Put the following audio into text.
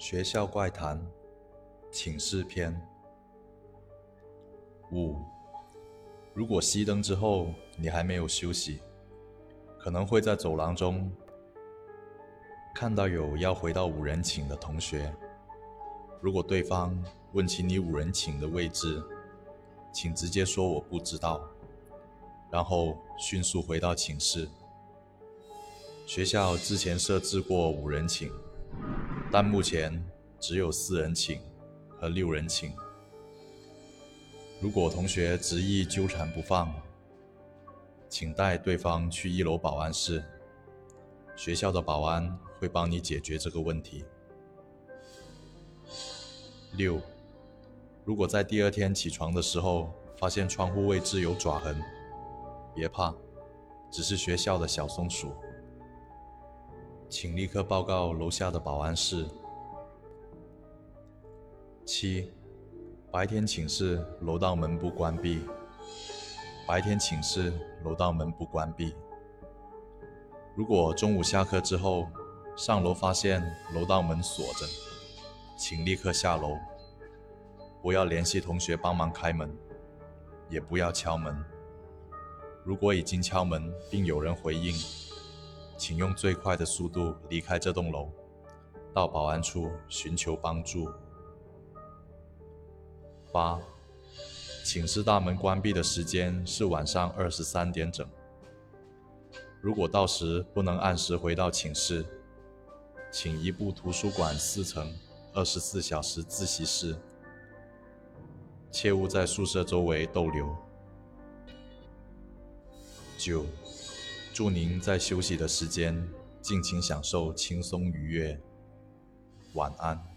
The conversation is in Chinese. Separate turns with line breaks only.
学校怪谈，寝室篇。五，如果熄灯之后你还没有休息，可能会在走廊中看到有要回到五人寝的同学。如果对方问起你五人寝的位置，请直接说我不知道，然后迅速回到寝室。学校之前设置过五人寝。但目前只有四人寝和六人寝。如果同学执意纠缠不放，请带对方去一楼保安室，学校的保安会帮你解决这个问题。六，如果在第二天起床的时候发现窗户位置有爪痕，别怕，只是学校的小松鼠。请立刻报告楼下的保安室。七，白天寝室楼道门不关闭。白天寝室楼道门不关闭。如果中午下课之后上楼发现楼道门锁着，请立刻下楼，不要联系同学帮忙开门，也不要敲门。如果已经敲门并有人回应，请用最快的速度离开这栋楼，到保安处寻求帮助。八，寝室大门关闭的时间是晚上二十三点整。如果到时不能按时回到寝室，请移步图书馆四层二十四小时自习室，切勿在宿舍周围逗留。九。祝您在休息的时间尽情享受轻松愉悦，晚安。